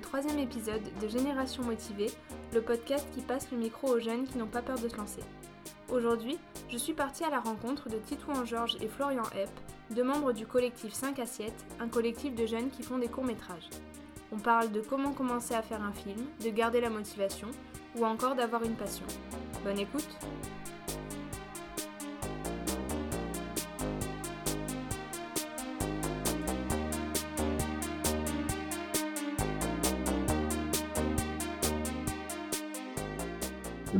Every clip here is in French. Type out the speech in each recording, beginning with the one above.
troisième épisode de Génération Motivée, le podcast qui passe le micro aux jeunes qui n'ont pas peur de se lancer. Aujourd'hui, je suis partie à la rencontre de Titouan Georges et Florian Epp, deux membres du collectif 5 Assiettes, un collectif de jeunes qui font des courts-métrages. On parle de comment commencer à faire un film, de garder la motivation ou encore d'avoir une passion. Bonne écoute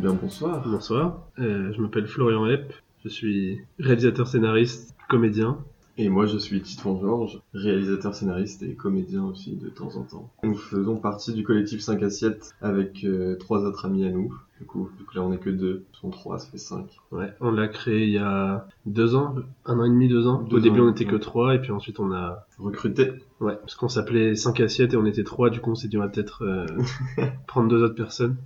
bien, bonsoir. Bonsoir, euh, je m'appelle Florian Epp, je suis réalisateur, scénariste, comédien. Et moi, je suis Titouan Georges, réalisateur, scénariste et comédien aussi de temps en temps. Nous faisons partie du collectif 5 Assiettes avec euh, trois autres amis à nous. Du coup, coup, là, on est que deux. Ils sont trois, ça fait cinq. Ouais, on l'a créé il y a deux ans, un an et demi, deux ans. Deux Au début, ans, on était que trois, et puis ensuite on a... Recrutés. Ouais, parce qu'on s'appelait 5 assiettes et on était trois, du coup on s'est dit on va peut-être euh, prendre deux autres personnes.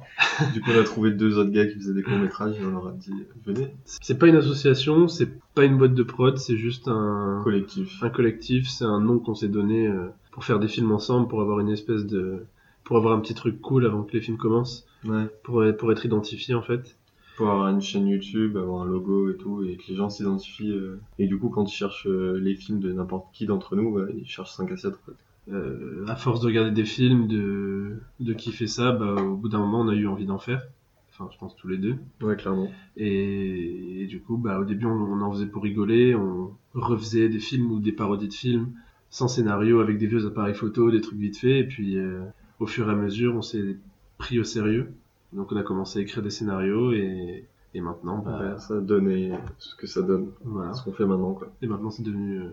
Du coup, on a trouvé deux autres gars qui faisaient des courts-métrages et on leur a dit, venez, C'est pas une association, c'est pas une boîte de prod, c'est juste un, collectif. un collectif, c'est un nom qu'on s'est donné euh, pour faire des films ensemble, pour avoir une espèce de... pour avoir un petit truc cool avant que les films commencent, Ouais. pour, pour être identifié en fait. Pour avoir une chaîne YouTube, avoir un logo et tout, et que les gens s'identifient. euh, Et du coup, quand ils cherchent euh, les films de n'importe qui d'entre nous, ouais, ils cherchent 5 Assiettes. en fait. euh, à force de regarder des films, de, de kiffer ça, bah, au bout d'un moment, on a eu envie d'en faire. Enfin, je pense tous les deux. Ouais, clairement. Et, et du coup, bah, au début, on, on en faisait pour rigoler. On refaisait des films ou des parodies de films sans scénario, avec des vieux appareils photo, des trucs vite faits. Et puis, euh, au fur et à mesure, on s'est pris au sérieux. Donc, on a commencé à écrire des scénarios et, et maintenant, bah, Ouais, ça a donné ce que ça donne. voilà. Ce qu'on fait maintenant, quoi. Et maintenant, c'est devenu euh,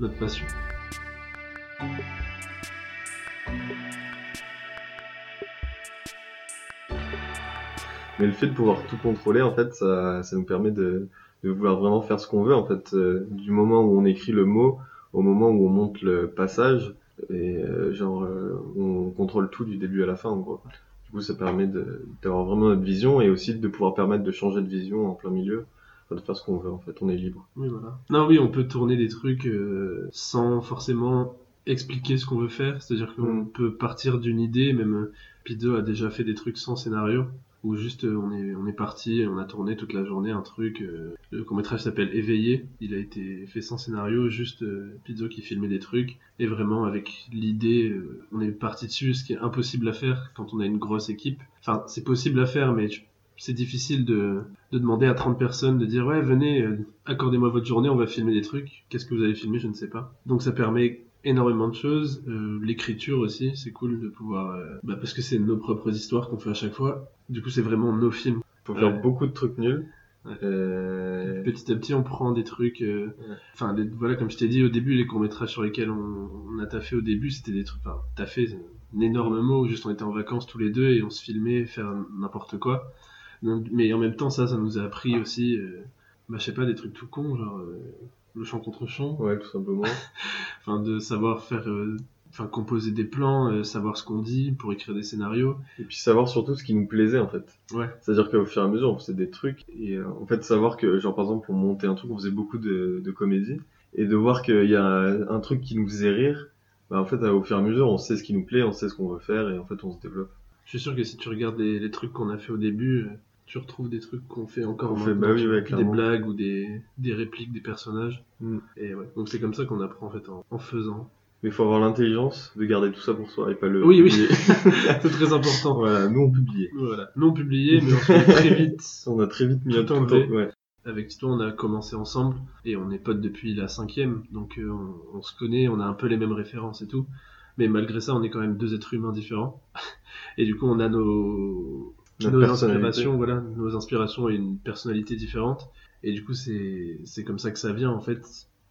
notre passion. Mais le fait de pouvoir tout contrôler, en fait, ça, ça nous permet de, de vouloir vraiment faire ce qu'on veut, en fait, euh, du moment où on écrit le mot au moment où on monte le passage, et euh, genre, euh, on contrôle tout du début à la fin, en gros. Du coup, ça permet d'avoir vraiment notre vision et aussi de pouvoir permettre de changer de vision en plein milieu, de faire ce qu'on veut, en fait, on est libre. Oui, voilà. Non, oui, on peut tourner des trucs euh, sans forcément expliquer ce qu'on veut faire. C'est-à-dire qu'on Mm. peut partir d'une idée, même Pido a déjà fait des trucs sans scénario, où juste euh, on est, on est parti, on a tourné toute la journée un truc. euh, le court-métrage s'appelle Éveillé. Il a été fait sans scénario, juste euh, Pizzo qui filmait des trucs. Et vraiment, avec l'idée, on est parti dessus, ce qui est impossible à faire quand on a une grosse équipe. Enfin, c'est possible à faire, mais c'est difficile de, de demander à 30 personnes de dire ouais venez accordez-moi votre journée on va filmer des trucs qu'est-ce que vous allez filmer je ne sais pas donc ça permet énormément de choses Euh, l'écriture aussi c'est cool de pouvoir euh, bah, parce que c'est nos propres histoires qu'on fait à chaque fois du coup c'est vraiment nos films Faut faire Ouais. beaucoup de trucs nuls. Ouais. Euh, petit à petit on prend des trucs Ouais. enfin voilà comme je t'ai dit au début les courts métrages sur lesquels on, on a taffé au début c'était des trucs enfin taffé c'est un énorme mot juste on était en vacances tous les deux et on se filmait faire n'importe quoi Donc, mais en même temps ça ça nous a appris aussi bah je sais pas des trucs tout cons genre le chant contre chant Ouais, tout simplement. enfin de savoir faire euh, enfin composer des plans euh, savoir ce qu'on dit pour écrire des scénarios Et puis savoir surtout ce qui nous plaisait en fait. ouais C'est-à-dire qu'au fur et à mesure, on faisait des trucs et euh, en fait savoir que genre par exemple pour monter un truc, on faisait beaucoup de, de comédie et de voir qu'il y a un, truc qui nous faisait rire, bah en fait au fur et à mesure, on sait ce qui nous plaît, on sait ce qu'on veut faire et en fait on se développe. je suis sûr que si tu regardes les, les trucs qu'on a fait au début tu retrouves des trucs qu'on fait encore On fait- bah oui, ouais, des blagues ou des, des répliques des personnages Mm. et ouais donc c'est comme ça qu'on apprend en fait en, en faisant Mais il faut avoir l'intelligence de garder tout ça pour soi et pas le Oui, oui. publier. c'est très important voilà, nous on publiait. voilà non publié mais on très vite On a très vite mis Tout un ouais. avec Tito on a commencé ensemble et on est potes depuis la cinquième donc euh, on, on se connaît on a un peu les mêmes références et tout mais malgré ça on est quand même deux êtres humains différents et du coup on a nos Notre nos inspirations voilà nos inspirations et une personnalité différente. Et du coup c'est c'est comme ça que ça vient en fait.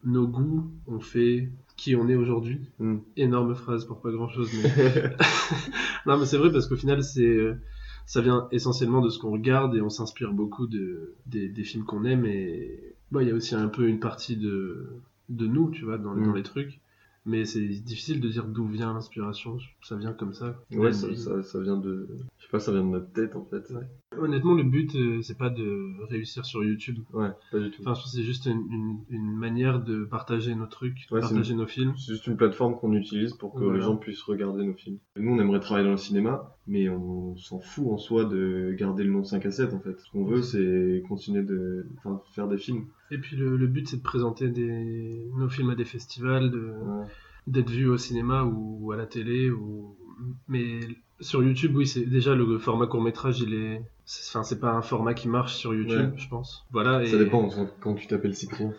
Nos goûts ont fait qui on est aujourd'hui. Mm. énorme phrase pour pas grand chose mais non mais c'est vrai parce qu'au final c'est euh, ça vient essentiellement de ce qu'on regarde et on s'inspire beaucoup de des, des films qu'on aime. Et bah il y a aussi un peu une partie de de nous tu vois dans, Mm. dans les trucs Mais c'est difficile de dire d'où vient l'inspiration. Ça vient comme ça. Ouais, ça, ça, ça vient de. Je sais pas, ça vient de notre tête en fait. Ouais, Honnêtement, le but, euh, c'est pas de réussir sur YouTube. pas du tout. Enfin, je pense que c'est juste une, une, une manière de partager nos trucs, de Ouais, partager nos films. C'est juste une plateforme qu'on utilise pour que les gens puissent regarder nos films. Nous, on aimerait travailler dans le cinéma, mais on s'en fout en soi de garder le nom 5 à 7 en fait. Ce qu'on veut, c'est continuer de enfin, faire des films. Et puis le, le but, c'est de présenter des, nos films à des festivals, de, Ouais. D'être vus au cinéma ou à la télé. Ou... Mais sur YouTube, oui, c'est déjà le format court métrage, il est. c'est- Enfin, c'est pas un format qui marche sur YouTube, Ouais. je pense. Voilà. Ça et- dépend quand tu t'appelles Cyprien.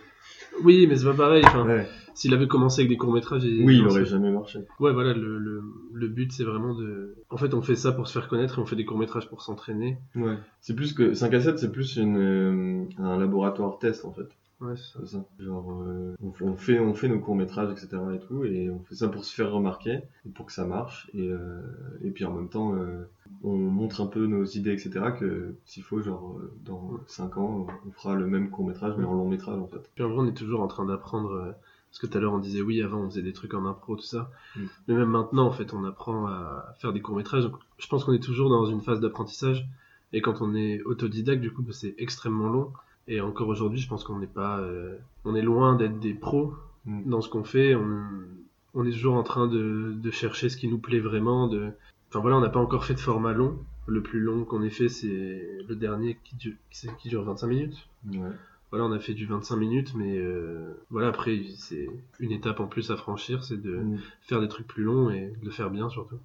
Oui, mais c'est pas pareil. Enfin, Ouais. S'il avait commencé avec des courts métrages, Oui, il aurait jamais marché. Ouais, voilà, le, le, le but, c'est vraiment de. En fait, on fait ça pour se faire connaître et on fait des courts métrages pour s'entraîner. Ouais. C'est plus que 5 à 7, c'est plus une, euh, un laboratoire test en fait. Ouais, c'est ça. Genre, euh, on, fait, on fait nos courts métrages, etc. et tout, et on fait ça pour se faire remarquer, pour que ça marche, et, euh, et puis en même temps, euh, on montre un peu nos idées, etc. Que s'il faut, genre, dans 5 ans, on fera le même court métrage, mais en long métrage en fait. Puis en vrai, on est toujours en train d'apprendre. Parce que tout à l'heure, on disait oui, avant, on faisait des trucs en impro, tout ça. Mm. Mais même maintenant, en fait, on apprend à faire des courts métrages. Donc, je pense qu'on est toujours dans une phase d'apprentissage. Et quand on est autodidacte, du coup, bah, c'est extrêmement long. Et encore aujourd'hui, je pense qu'on n'est pas. euh, On est loin d'être des pros Mm. dans ce qu'on fait. On, on est toujours en train de, de chercher ce qui nous plaît vraiment. De... Enfin voilà, on n'a pas encore fait de format long. Le plus long qu'on ait fait, c'est le dernier qui dure, qui qui dure 25 minutes. Ouais. Voilà, on a fait du 25 minutes, mais euh, voilà, après, c'est une étape en plus à franchir, c'est de Mm. faire des trucs plus longs et de le faire bien surtout.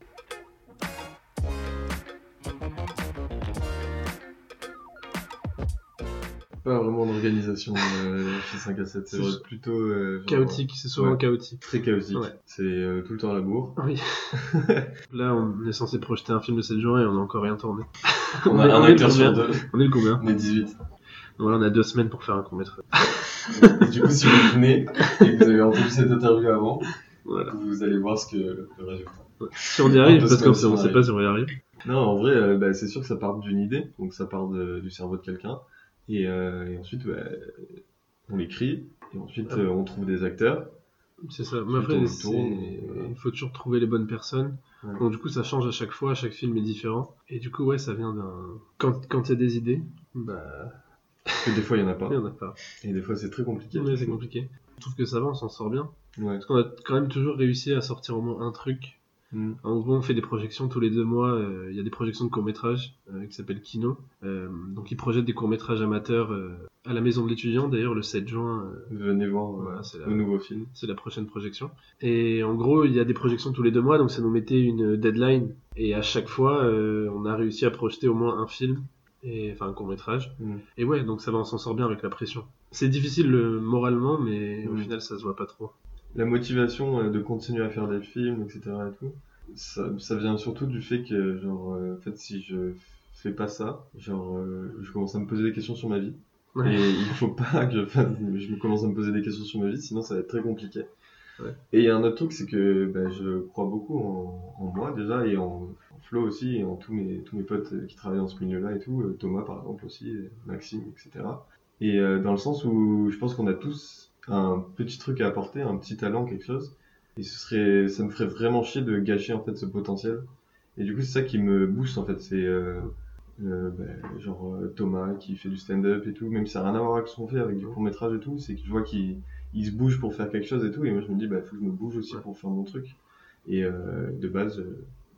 Euh, chez 5 à 7, c'est plutôt euh, genre, Chaotique, c'est souvent Ouais. chaotique. Très chaotique. Ouais. C'est euh, tout le temps à la bourre. Oui. Là, on est censé projeter un film de cette journée et on n'a encore rien tourné. On a un est acteur sur deux. On est le combien On est 18. Voilà, on a deux semaines pour faire un court métrage. Et du coup, si vous venez et que vous avez entendu cette interview avant, Voilà. vous allez voir ce que le résultat. Si on y arrive, parce qu'on semaines, sait- pas si on y arrive. Non, en vrai, euh, bah, c'est sûr que ça part d'une idée, donc ça part de- du cerveau de quelqu'un, et, euh, et ensuite, bah, on l'écrit, et ensuite euh, on trouve des acteurs. C'est ça. Mais après, il faut toujours trouver les bonnes personnes. Ouais. Donc du coup, ça change à chaque fois, chaque film est différent. Et du coup, ouais, ça vient d'un... Quand quand il y a des idées, bah, Parce que des fois il y en a pas, il y en a pas. et des fois c'est très compliqué. Ouais, c'est compliqué. Je trouve que ça va, on s'en sort bien. Ouais. Parce qu'on a quand même toujours réussi à sortir au moins un truc. Mm. En gros, on fait des projections tous les deux mois. euh, Il y a des projections de courts-métrages euh, qui s'appellent Kino. Euh, donc, ils projettent des courts-métrages amateurs à la maison de l'étudiant. D'ailleurs, le 7 juin, Venez voir Voilà, la- le nouveau film. c'est la prochaine projection. Et en gros, il y a des projections tous les deux mois. Donc, ça nous mettait une deadline. Et à chaque fois, on a réussi à projeter au moins un film. Et, enfin, un court-métrage. Mm. Et ouais, donc ça va, on s'en sort bien avec la pression. C'est difficile euh, moralement, mais au Mm. final, ça se voit pas trop. La motivation euh, de continuer à faire des films, etc. et tout, ça, ça vient surtout du fait que, genre, euh, en fait, si je fais pas ça, genre, euh, je commence à me poser des questions sur ma vie. Ouais. Et il faut pas que je, fasse- je me commence à me poser des questions sur ma vie, sinon ça va être très compliqué. Ouais. Et il y a un autre truc, c'est que ben, je crois beaucoup en, en moi déjà, et en, en Flo aussi, et en tous mes, tous mes potes qui travaillent dans ce milieu-là et tout, Thomas par exemple aussi, Maxime, etc. Et euh, dans le sens où je pense qu'on a tous un petit truc à apporter, un petit talent, quelque chose, et ce serait, ça me ferait vraiment chier de gâcher en fait ce potentiel. Et du coup, c'est ça qui me booste en fait, c'est euh, euh, ben, genre euh, Thomas qui fait du stand-up et tout, même si ça n'a rien à voir avec ce qu'on fait, avec du court-métrage et tout, c'est que je vois qu'il il se bouge pour faire quelque chose et tout, et moi je me dis, bah faut que je me bouge aussi pour faire mon truc. Et euh, de base,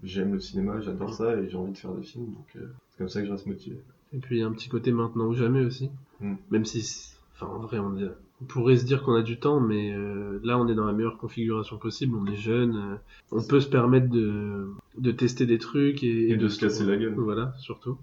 j'aime le cinéma, j'adore ça, et j'ai envie de faire des films, donc c'est comme ça que je reste motivé. Et puis il y a un petit côté maintenant ou jamais aussi. Mm. Même si, enfin en vrai, on, est- on pourrait se dire qu'on a du temps, mais euh, là on est dans la meilleure configuration possible. On est jeune, euh, on peut se permettre de, de tester des trucs et, Et de se casser la gueule. Voilà, surtout.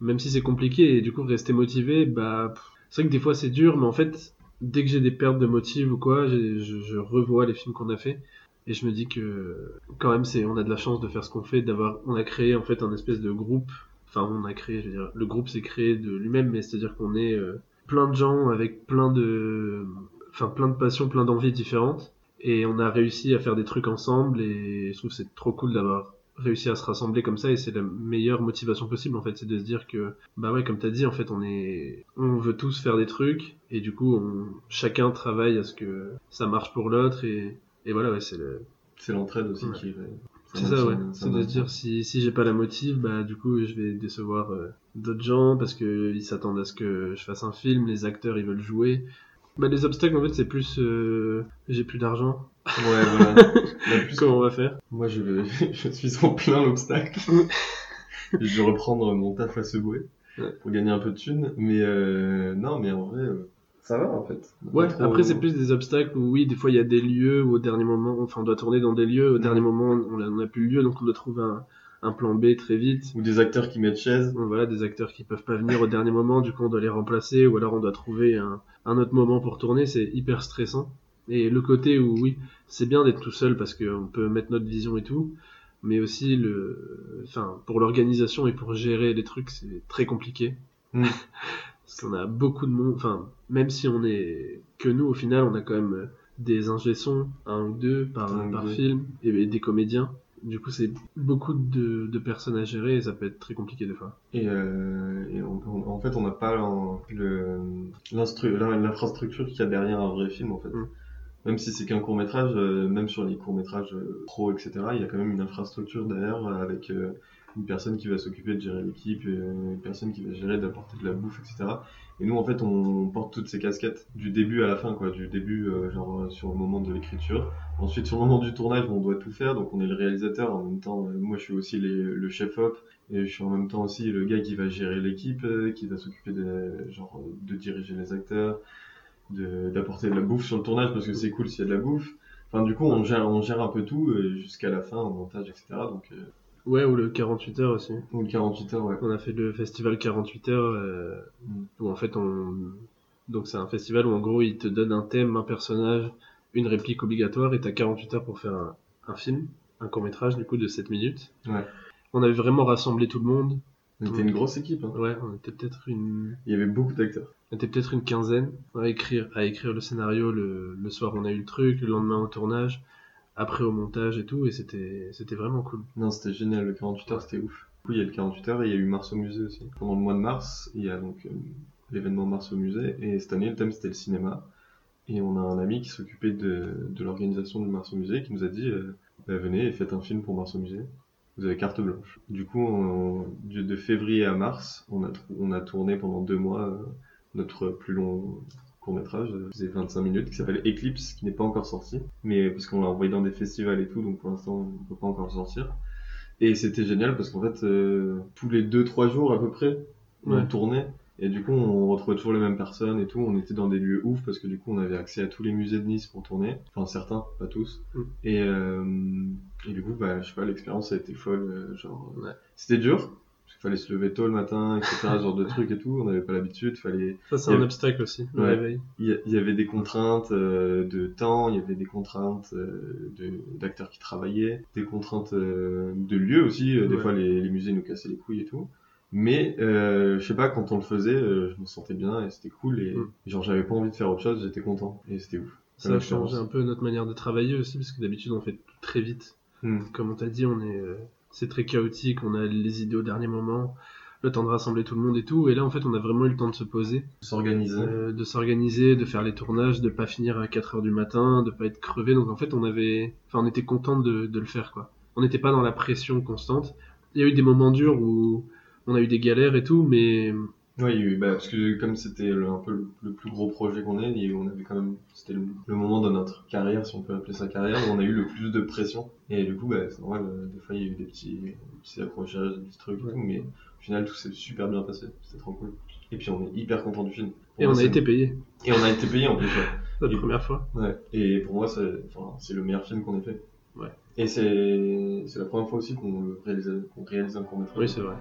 Même si c'est compliqué et du coup rester motivé, bah c'est vrai que des fois c'est dur, mais en fait dès que j'ai des pertes de motive ou quoi, je revois les films qu'on a fait. Et je me dis que quand même c'est on a de la chance de faire ce qu'on fait, d'avoir on a créé en fait un espèce de groupe. Enfin on a créé, je veux dire, le groupe s'est créé de lui-même, mais c'est-à-dire qu'on est euh, plein de gens avec plein de, enfin plein de passions, plein d'envies différentes, et on a réussi à faire des trucs ensemble. Et je trouve c'est trop cool d'avoir réussi à se rassembler comme ça et c'est la meilleure motivation possible en fait c'est de se dire que bah ouais comme t'as dit en fait on est on veut tous faire des trucs et du coup on chacun travaille à ce que ça marche pour l'autre et et voilà, ouais, c'est le. C'est l'entraide aussi Ouais. qui. C'est ça, ouais. maintient- C'est de se maintient. dire si, si j'ai pas la motive, bah du coup je vais décevoir euh, d'autres gens parce que ils s'attendent à ce que je fasse un film, les acteurs ils veulent jouer. Bah les obstacles en fait c'est plus euh, j'ai plus d'argent, Ouais, voilà. Là, plus- comment on va faire? Moi, je, je suis en plein l'obstacle. je vais reprendre mon taf à Subway Ouais. pour gagner un peu de thunes. Mais euh, non, mais en vrai, euh, ça va en fait. Ouais, trop- après c'est plus des obstacles où oui, des fois il y a des lieux où au dernier moment, enfin on doit tourner dans des lieux, au dernier moment on a, on a plus le lieu donc on doit trouver un, un plan B très vite. Ou des acteurs qui mettent chaise. Donc voilà, des acteurs qui peuvent pas venir au dernier moment, du coup on doit les remplacer ou alors on doit trouver un, un autre moment pour tourner, c'est hyper stressant. Et le côté où oui, c'est bien d'être tout seul parce qu'on peut mettre notre vision et tout, mais aussi le, enfin pour l'organisation et pour gérer les trucs c'est très compliqué. Mm. Parce qu'on a beaucoup de monde, enfin même si on est que nous au final, on a quand même des ingé sons, un ou deux par, Un par deux. film et des comédiens. Du coup, c'est beaucoup de, de personnes à gérer et ça peut être très compliqué des fois. Et, euh, et on- on- en fait, on n'a pas l'infrastructure qu'il y a derrière un vrai film en fait. Mm. Même si c'est qu'un court métrage, même sur les courts métrages pro, etc., il y a quand même une infrastructure derrière euh, avec euh, une personne qui va s'occuper de gérer l'équipe, euh, une personne qui va gérer d'apporter de la bouffe, etc. Et nous, en fait, on porte toutes ces casquettes du début à la fin, quoi, du début, euh, genre euh, sur le moment de l'écriture. Ensuite, sur le moment du tournage, on doit tout faire, donc on est le réalisateur. En même temps, moi, je suis aussi le chef-op. Et je suis en même temps aussi le gars qui va gérer l'équipe, qui va s'occuper de, genre, de diriger les acteurs, d'apporter de la bouffe sur le tournage parce que c'est cool s'il y a de la bouffe. Enfin, du coup, on gère, on gère un peu tout jusqu'à la fin, au montage, etc. Donc, euh, Ouais, ou le 48 heures aussi. ou le 48 heures, ouais. On a fait le festival 48 heures euh, Mm. où en fait on donc c'est un festival où en gros il te donne un thème, un personnage, une réplique obligatoire et t'as 48 heures pour faire un, un film, un court métrage du coup de 7 minutes. Ouais. On avait vraiment rassemblé tout le monde. On était une grosse équipe. Hein. Ouais, on était peut-être une Il y avait beaucoup d'acteurs. on était peut-être une quinzaine à écrire à écrire le scénario le, le soir on a eu le truc, le lendemain au tournage, après au montage et tout et c'était c'était vraiment cool. Non, c'était génial, le 48 heures, c'était ouf. Du coup, il y a le 48 heures et il y a eu Mars au musée aussi. Pendant le mois de mars, il y a donc euh, l'événement Mars au musée. Et cette année, le thème, c'était le cinéma. Et on a un ami qui s'occupait de, de l'organisation du Mars au musée qui nous a dit euh, Bah, Venez et faites un film pour Mars au musée. Vous avez carte blanche. Du coup, on- de, de février à mars, on a, on a tourné pendant deux mois euh, notre plus long court métrage, faisait 25 minutes, qui s'appelle Eclipse, qui n'est pas encore sorti. Mais parce qu'on l'a envoyé dans des festivals et tout, donc pour l'instant, on ne peut pas encore le sortir. Et c'était génial parce qu'en fait, euh, tous les 2-3 jours à peu près, on Ouais. tournait. Et du coup, on retrouvait toujours les mêmes personnes et tout. On était dans des lieux ouf parce que du coup, on avait accès à tous les musées de Nice pour tourner. Enfin, certains, pas tous. Mm. Et, euh, et du coup, bah, je sais pas, l'expérience a été folle. euh, genre, euh, Ouais. c'était dur. Fallait se lever tôt le matin, etc. ce genre de trucs et tout. On n'avait pas l'habitude. Fallait, Ça c'est un a- obstacle aussi, le Ouais. réveil. il y, avait des contraintes euh, de temps, il y avait des contraintes euh, de- d'acteurs qui travaillaient, des contraintes euh, de lieux aussi. Des Ouais. fois, les, les musées nous cassaient les couilles et tout. Mais je sais pas, quand on le faisait, je me sentais bien et c'était cool. Et Mm. genre, j'avais pas envie de faire autre chose, j'étais content et c'était ouf. Ça a changé un peu notre manière de travailler aussi, parce que d'habitude on fait tout très vite. Mm. Comme on t'a dit, on est, c'est très chaotique, on a les idées au dernier moment, le temps de rassembler tout le monde et tout. Et là, en fait, on a vraiment eu le temps de se poser, S'organiser. euh, de s'organiser, de faire les tournages, de pas finir à 4 heures du matin, de pas être crevé. Donc en fait, on avait, enfin, on était content de, de le faire, quoi. On n'était pas dans la pression constante. Il y a eu des moments durs où on a eu des galères et tout, mais A eu- bah, parce que comme c'était un peu le, le plus gros projet qu'on ait, on avait quand même, c'était le, le moment de notre carrière, si on peut appeler ça carrière, où on a eu le plus de pression. Et du coup, bah, c'est normal, euh, des fois il y a eu des petits, des petits accrochages, des petits trucs et tout, mais au final tout s'est super bien passé, c'était trop cool. Et puis on est hyper content du film. Pour et moi, on a été payé Et on a été payé en plus, ouais. la Et- première fois. Ouais. Et pour moi, c'est, enfin, c'est le meilleur film qu'on ait fait. Ouais. Et c'est, c'est la première fois aussi qu'on réalise, qu'on réalise un court métrage. Oui, c'est vrai.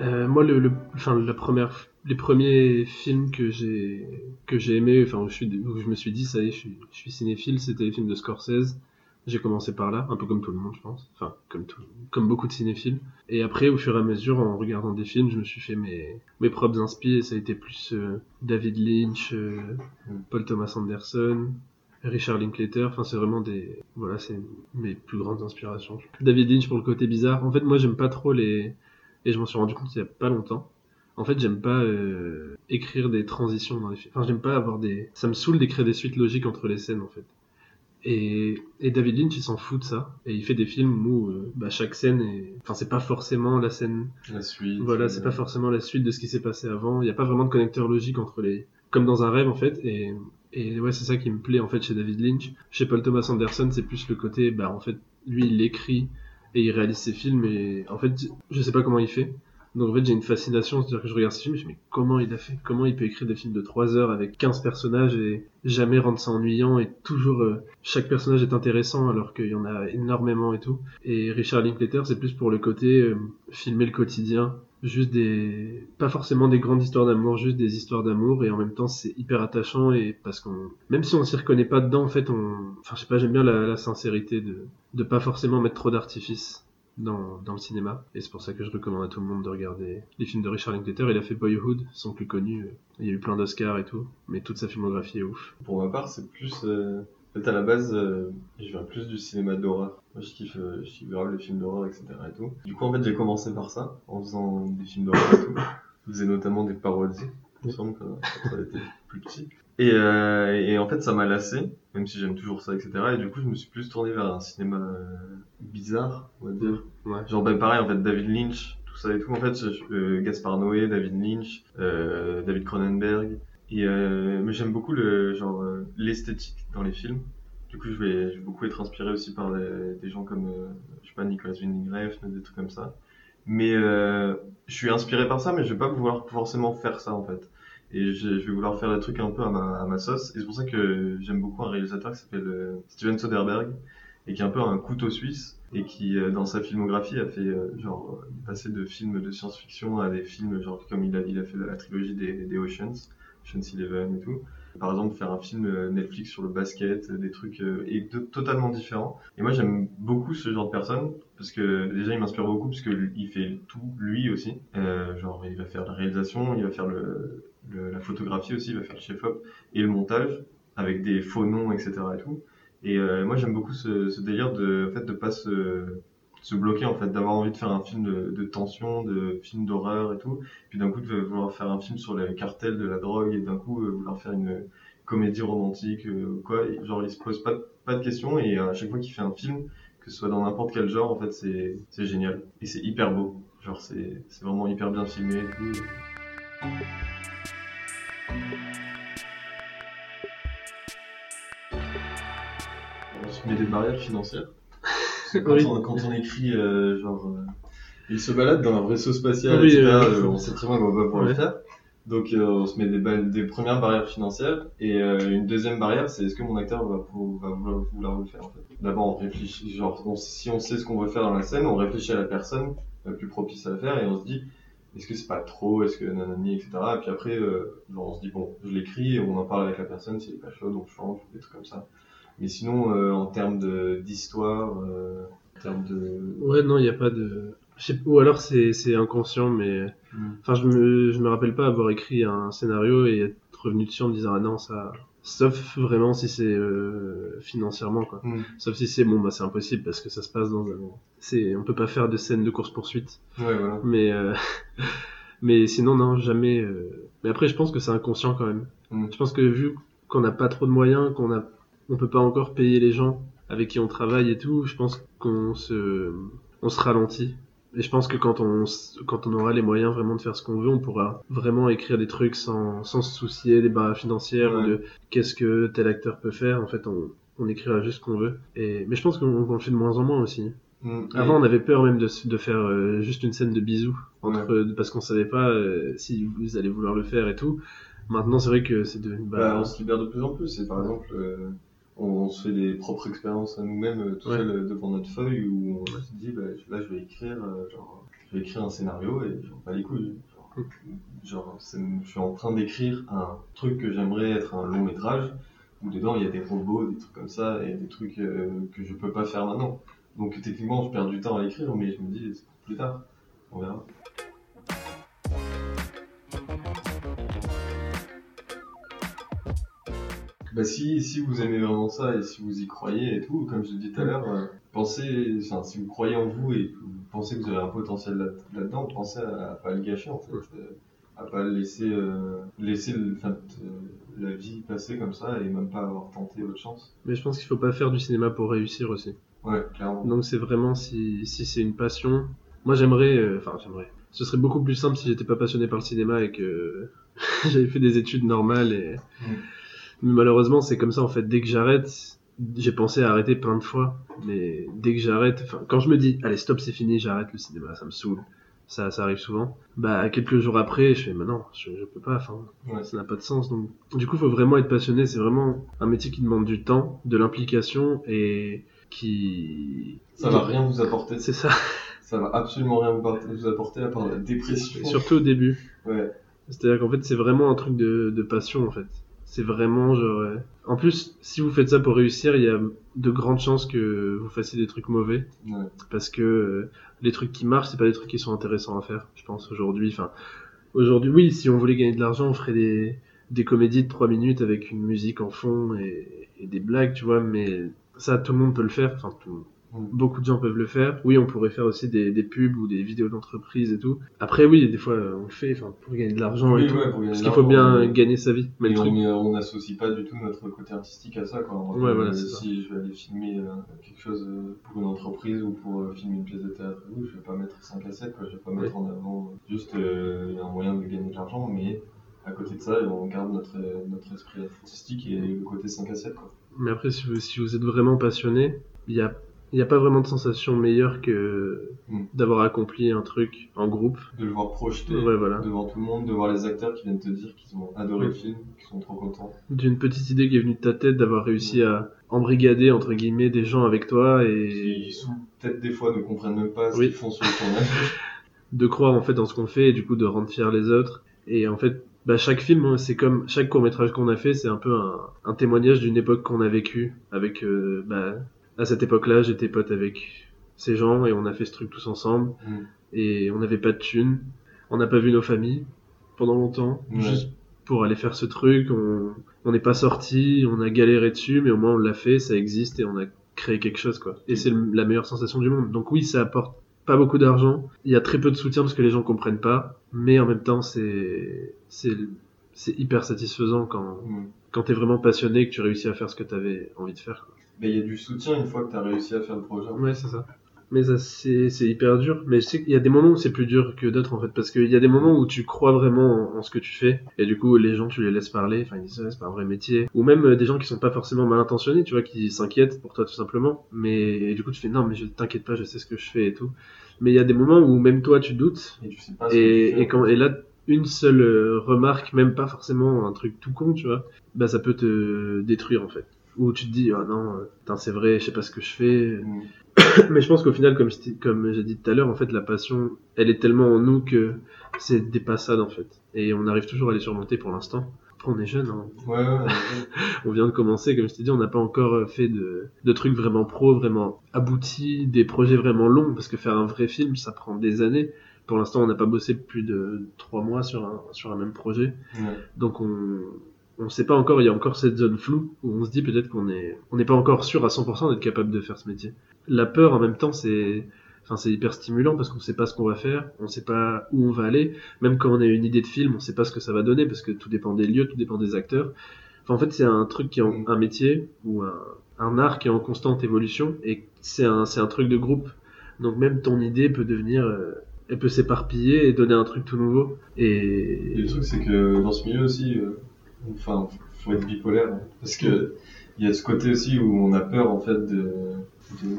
Euh, moi, le, le- enfin, la première, les premiers films que j'ai que j'ai aimé, enfin où je, suis, où je me suis dit ça y est, je suis, je suis cinéphile, c'était les films de Scorsese. J'ai commencé par là, un peu comme tout le monde, je pense. Enfin, comme tout, comme beaucoup de cinéphiles. Et après, au fur et à mesure, en regardant des films, je me suis fait mes mes propres inspi et ça a été plus euh, David Lynch, euh. Paul Thomas Anderson, Richard Linklater, enfin c'est vraiment des voilà, c'est mes plus grandes inspirations. David Lynch pour le côté bizarre. En fait, moi j'aime pas trop les et je m'en suis rendu compte il y a pas longtemps. En fait, j'aime pas euh, écrire des transitions dans les films. Enfin, j'aime pas avoir des. Ça me saoule d'écrire des suites logiques entre les scènes, en fait. Et, et David Lynch, il s'en fout de ça. Et il fait des films où euh, bah, chaque scène est. Enfin, c'est pas forcément la scène. La suite. Voilà, c'est pas forcément la suite de ce qui s'est passé avant. Il n'y a pas vraiment de connecteur logique entre les. Comme dans un rêve, en fait. Et, et ouais, c'est ça qui me plaît, en fait, chez David Lynch. Chez Paul Thomas Anderson, c'est plus le côté. Bah, en fait, lui, il écrit et il réalise ses films. Et en fait, je sais pas comment il fait. Donc en fait j'ai une fascination, c'est-à-dire que je regarde ce film et je me dis mais comment il a fait? Comment il peut écrire des films de 3 heures avec 15 personnages et jamais rendre ça ennuyant et toujours euh, chaque personnage est intéressant alors qu'il y en a énormément et tout. Et Richard Linklater c'est plus pour le côté euh, filmer le quotidien, juste des pas forcément des grandes histoires d'amour, juste des histoires d'amour et en même temps c'est hyper attachant et parce qu'on même si on s'y reconnaît pas dedans en fait on enfin je sais pas j'aime bien la, sincérité de de pas forcément mettre trop d'artifice dans, dans le cinéma. Et c'est pour ça que je recommande à tout le monde de regarder les films de Richard Linklater. Il a fait Boyhood, son plus connu. Il y a eu plein d'Oscars et tout. Mais toute sa filmographie est ouf. Pour ma part, c'est plus. Euh... En fait, à la base, euh, je viens plus du cinéma d'horreur. Moi, je kiffe, euh, je kiffe grave les films d'horreur, etc. Et tout. Du coup, en fait, j'ai commencé par ça, en faisant des films d'horreur et tout. Je faisais notamment des parodies. Il me semble quand j'étais plus petit. Et, euh, et en fait, ça m'a lassé, même si j'aime toujours ça, etc. Et du coup, je me suis plus tourné vers un cinéma bizarre, on va dire. Ouais. Genre, ben pareil, en fait, David Lynch, tout ça et tout. En fait, Gaspard Noé, David Lynch, David Cronenberg. Et euh, mais j'aime beaucoup le genre euh, l'esthétique dans les films. Du coup, je vais, je vais beaucoup être inspiré aussi par les- des gens comme, euh, je sais pas, Nicolas Winding des trucs comme ça. Mais je suis inspiré par ça, mais je vais pas pouvoir forcément faire ça en fait. Et je, je vais vouloir faire des trucs un peu à ma, à ma sauce. Et c'est pour ça que j'aime beaucoup un réalisateur qui s'appelle Steven Soderbergh et qui est un peu un couteau suisse et qui dans sa filmographie a fait genre passer de films de science-fiction à des films genre comme il a, il a fait la trilogie des, des Oceans, Ocean's Eleven et tout. Par exemple, faire un film euh, Netflix sur le basket, euh, des trucs euh, totalement différents. Et moi, j'aime beaucoup ce genre de personne parce que déjà, il m'inspire beaucoup parce que lui, il fait tout lui aussi. Genre, il va faire la réalisation, il va faire la photographie aussi, il va faire le chef-op et le montage avec des faux noms, etc. Et tout. Et moi, j'aime beaucoup ce, délire de, en fait, pas se, se bloquer, en fait, d'avoir envie de faire un film de, tension, de film d'horreur et tout. Puis d'un coup, de vouloir faire un film sur les cartels de la drogue et d'un coup, euh, vouloir faire une comédie romantique, euh, quoi. Genre, il se pose pas, pas de questions et à chaque fois qu'il fait un film, que ce soit dans n'importe quel genre, en fait, c'est, c'est génial. Et c'est hyper beau. Genre, c'est, c'est vraiment hyper bien filmé et tout. On se met des barrières financières. Quand, Oui. on, quand on écrit, euh, genre, euh, il se balade dans un vaisseau spatial, Oui, etc., euh, on sait très bien qu'on va pas pouvoir le faire. Donc, euh, on se met des, premières barrières financières. Et une deuxième barrière, c'est est-ce que mon acteur va, vouloir, vouloir le faire, en fait? D'abord, on réfléchit, genre, on- si on sait ce qu'on veut faire dans la scène, on réfléchit à la personne la plus propice à le faire et on se dit, est-ce que c'est pas trop, est-ce que nanani, etc. Et puis après, euh, genre, on se dit, bon, je l'écris et on en parle avec la personne, si elle est pas chaude, on change, des trucs comme ça. Mais sinon, euh, en termes d'histoire, euh, en termes de... Ouais, non, il n'y a pas de. Ou alors c'est inconscient, mais. Mm. Enfin, je me, je me rappelle pas avoir écrit un scénario et être revenu dessus en me disant ah non, ça. Sauf vraiment si c'est euh, financièrement, quoi. Mm. Sauf si c'est bon, bah c'est impossible parce que ça se passe dans un. C'est, on peut pas faire de scène de course-poursuite. Ouais, voilà. Mais, mais sinon, non, jamais. Mais après, je pense que c'est inconscient quand même. Mm. Je pense que vu qu'on n'a pas trop de moyens, qu'on a, on peut pas encore payer les gens avec qui on travaille et tout, je pense qu'on se, on se ralentit. Et je pense que quand on, quand on aura les moyens vraiment de faire ce qu'on veut, on pourra vraiment écrire des trucs sans, sans se soucier des barres financières ou de qu'est-ce que tel acteur peut faire. En fait, on, on écrira juste ce qu'on veut. Et, mais je pense qu'on le fait de moins en moins aussi. Mm. Avant, on avait peur même de, de faire euh, juste une scène de bisous entre, Ouais. parce qu'on savait pas euh, si vous allez vouloir le faire et tout. Maintenant, c'est vrai que c'est devenu. Bah, Bah, on se libère de plus en plus. Et par exemple, euh, on, se fait des propres expériences à nous-mêmes euh, tout Ouais. seul euh, devant notre feuille où on se dit, bah, là, je vais écrire, euh, genre, je vais écrire un scénario et j'en pas les couilles. Genre, je suis en train d'écrire un truc que j'aimerais être un long métrage où dedans il y a des robots, des trucs comme ça et des trucs euh, que je peux pas faire maintenant. Donc techniquement, je perds du temps à l'écrire, mais je me dis, c'est pour plus tard. On verra. Bah si, si vous aimez vraiment ça et si vous y croyez et tout, comme je l'ai dit tout à l'heure, euh, pensez, enfin, si vous croyez en vous et que vous pensez que vous avez un potentiel là- là-dedans, pensez à, à pas le gâcher en fait. Euh, à pas laisser, euh, laisser le, enfin, t- la vie passer comme ça et même pas avoir tenté autre chance. Mais je pense qu'il faut pas faire du cinéma pour réussir aussi. Ouais, clairement. Donc c'est vraiment si, si c'est une passion. Moi j'aimerais, euh, enfin j'aimerais. Ce serait beaucoup plus simple si j'étais pas passionné par le cinéma et que j'avais fait des études normales. Et... Mais malheureusement c'est comme ça en fait. Dès que j'arrête, j'ai pensé à arrêter plein de fois. Mais dès que j'arrête, enfin quand je me dis allez stop c'est fini, j'arrête le cinéma, ça me saoule. Ça, ça arrive souvent. Bah quelques jours après, je fais mais non, je, je peux pas. Enfin, Ouais. ça n'a pas de sens. Donc, du coup, faut vraiment être passionné. C'est vraiment un métier qui demande du temps, de l'implication et qui. Ça va rien vous apporter. C'est ça. Ça va absolument rien vous apporter à part la dépression. Et surtout au début. Ouais. C'est-à-dire qu'en fait, c'est vraiment un truc de, de passion, en fait. C'est vraiment genre. euh, En plus, si vous faites ça pour réussir, il y a de grandes chances que vous fassiez des trucs mauvais. Ouais. Parce que euh, les trucs qui marchent, c'est pas des trucs qui sont intéressants à faire, je pense, aujourd'hui. Enfin, aujourd'hui, oui, si on voulait gagner de l'argent, on ferait des, des comédies de 3 minutes avec une musique en fond et, et des blagues, tu vois, mais ça, tout le monde peut le faire. Enfin, tout- Mm. Beaucoup de gens peuvent le faire. Oui, on pourrait faire aussi des, des pubs ou des vidéos d'entreprise et tout. Après, oui, des fois, euh, on le fait pour gagner de l'argent Oui, et tout. pour Parce qu'il faut bien gagner sa vie. Mais Et on n'associe pas du tout notre côté artistique à ça. Quoi. Ouais, voilà, si je vais aller filmer euh, quelque chose euh, pour une entreprise ou pour filmer une pièce de théâtre, je vais pas mettre 5 à 7, quoi. je vais pas mettre en avant juste euh, un moyen de gagner de l'argent, mais à côté de ça, on garde notre, notre esprit artistique et le côté 5 à 7. Quoi. Mais après, si vous, si vous êtes vraiment passionné, il y a, il y a pas vraiment de sensation meilleure que Mm. d'avoir accompli un truc en groupe. De le voir projeté Ouais, voilà. devant tout le monde, de voir les acteurs qui viennent te dire qu'ils ont adoré Mm. le film, qu'ils sont trop contents. D'une petite idée qui est venue de ta tête, d'avoir réussi à embrigader, entre guillemets, des gens avec toi Qui, et sous- peut-être des fois, ne comprennent même pas ce Oui. qu'ils font sur le tournage. de croire en fait dans ce qu'on fait et du coup de rendre fiers les autres. Et en fait, bah, chaque film, hein, c'est comme chaque court métrage qu'on a fait, c'est un peu un, un témoignage d'une époque qu'on a vécue. Avec, euh, bah, à cette époque-là, j'étais pote avec ces gens et on a fait ce truc tous ensemble. Mm. Et on n'avait pas de thunes. On n'a pas vu nos familles pendant longtemps. Ouais. Juste pour aller faire ce truc, on n'est pas sorti, on a galéré dessus, mais au moins on l'a fait, ça existe et on a créé quelque chose quoi. Et c'est le- la meilleure sensation du monde. Donc oui, ça apporte pas beaucoup d'argent. Il y a très peu de soutien parce que les gens comprennent pas, mais en même temps c'est c'est c'est hyper satisfaisant quand Mm. quand t'es vraiment passionné et que tu réussis à faire ce que t'avais envie de faire. quoi. Mais il y a du soutien une fois que tu as réussi à faire le projet. Ouais, c'est ça. Mais ça, c'est, c'est hyper dur. Mais je sais qu'il y a des moments où c'est plus dur que d'autres, en fait. Parce qu'il y a des moments où tu crois vraiment en, en ce que tu fais. Et du coup, les gens, tu les laisses parler. Enfin, ils disent, ouais, c'est pas un vrai métier. Ou même euh, des gens qui sont pas forcément mal intentionnés, tu vois, qui s'inquiètent pour toi, tout simplement. Mais et du coup, tu fais, non, mais je t'inquiète pas, je sais ce que je fais et tout. Mais il y a des moments où même toi, tu doutes. Et tu sais pas ce que tu Et, fais, et, quand, et là, une seule euh, remarque, même pas forcément un truc tout con, tu vois, bah ça peut te détruire, en fait. Ou tu te dis, oh non, c'est vrai, je sais pas ce que je fais. Mm. Mais je pense qu'au final, comme, je t'ai- comme j'ai dit tout à l'heure, en fait, la passion, elle est tellement en nous que c'est des passades, en fait. Et on arrive toujours à les surmonter pour l'instant. Après, on est jeune, hein. Ouais, ouais, ouais. on vient de commencer, comme je t'ai dit, on n'a pas encore euh, fait de, de trucs vraiment pro, vraiment aboutis, des projets vraiment longs, parce que faire un vrai film, ça prend des années. Pour l'instant, on n'a pas bossé plus de trois mois sur un, sur un même projet. Donc on on sait pas encore, il y a encore cette zone floue où on se dit peut-être qu'on est on n'est pas encore sûr à 100% d'être capable de faire ce métier. La peur en même temps c'est enfin c'est hyper stimulant parce qu'on sait pas ce qu'on va faire, on sait pas où on va aller, même quand on a une idée de film, on sait pas ce que ça va donner parce que tout dépend des lieux, tout dépend des acteurs. En fait, c'est un truc qui est en- un métier ou un un art qui est en constante évolution et c'est un c'est un truc de groupe. Donc même ton idée peut devenir euh, elle peut s'éparpiller et donner un truc tout nouveau et, Et le truc, c'est que dans ce milieu aussi, euh, enfin, faut être bipolaire. hein. parce que il y a ce côté aussi où on a peur, en fait, de,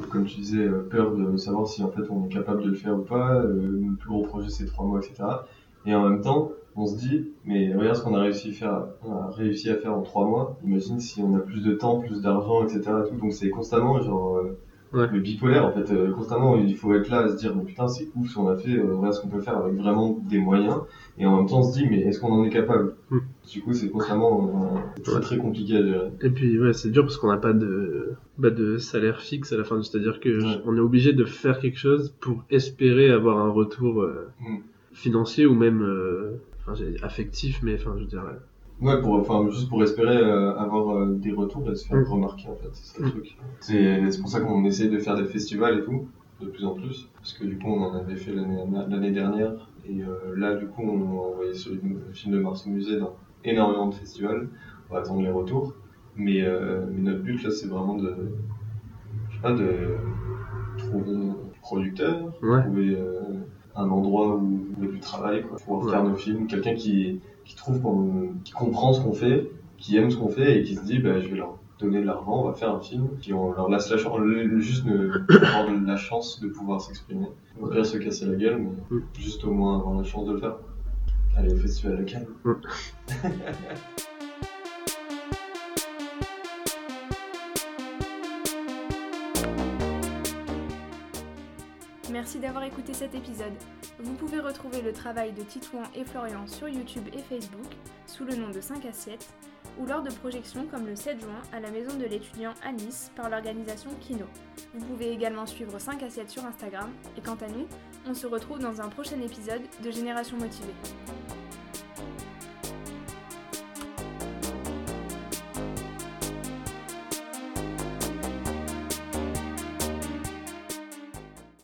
comme tu disais, euh, peur de savoir si, en fait, on est capable de le faire ou pas. Euh, le plus gros projet, c'est trois mois, etc. Et en même temps, on se dit, mais regarde ce qu'on a réussi à faire, on a réussi à faire en trois mois. Imagine si on a plus de temps, plus d'argent, etc. et tout. Donc c'est constamment, genre, euh, Ouais. le bipolaire, en fait, euh, constamment, il faut être là à se dire, mais putain, c'est ouf ce qu'on a fait, euh, regarde ce qu'on peut faire avec vraiment des moyens. Et en même temps, on se dit, mais est-ce qu'on en est capable? Hmm. Du coup, c'est constamment euh, très Ouais. très compliqué à gérer. Et puis ouais, c'est dur parce qu'on n'a pas de bah, de salaire fixe à la fin, c'est-à-dire que Ouais. on est obligé de faire quelque chose pour espérer avoir un retour euh, Mm. financier ou même affectif, mais enfin je veux dire Ouais, pour, enfin, juste pour espérer euh, avoir euh, des retours et se faire Mm. remarquer, en fait, c'est ça le Mm. truc. C'est c'est pour ça qu'on essaye de faire des festivals et tout, de plus en plus, parce que du coup, on en avait fait l'année l'année dernière, Et euh, là, du coup, on va envoyer sur le film de Mars au musée dans énormément de festivals. On va attendre les retours. Mais, euh, mais notre but, là, c'est vraiment de, je sais pas, de trouver un producteur, Ouais. trouver euh, un endroit où il y a du travail, quoi, pouvoir Ouais. faire nos films. Quelqu'un qui, qui trouve qu'on, qui comprend ce qu'on fait, qui aime ce qu'on fait et qui se dit, bah, je vais leur donner de l'argent, on va faire un film, puis on leur laisse la chance, juste ne- avoir de la chance de pouvoir s'exprimer. On va se casser la gueule, mais Mm. juste au moins avoir la chance de le faire. Aller au festival à Merci d'avoir écouté cet épisode. Vous pouvez retrouver le travail de Titouan et Florian sur YouTube et Facebook sous le nom de 5 assiettes ou lors de projections comme le 7 juin à la maison de l'étudiant à Nice par l'organisation Kino. Vous pouvez également suivre 5 assiettes sur Instagram et quant à nous, on se retrouve dans un prochain épisode de Génération Motivée.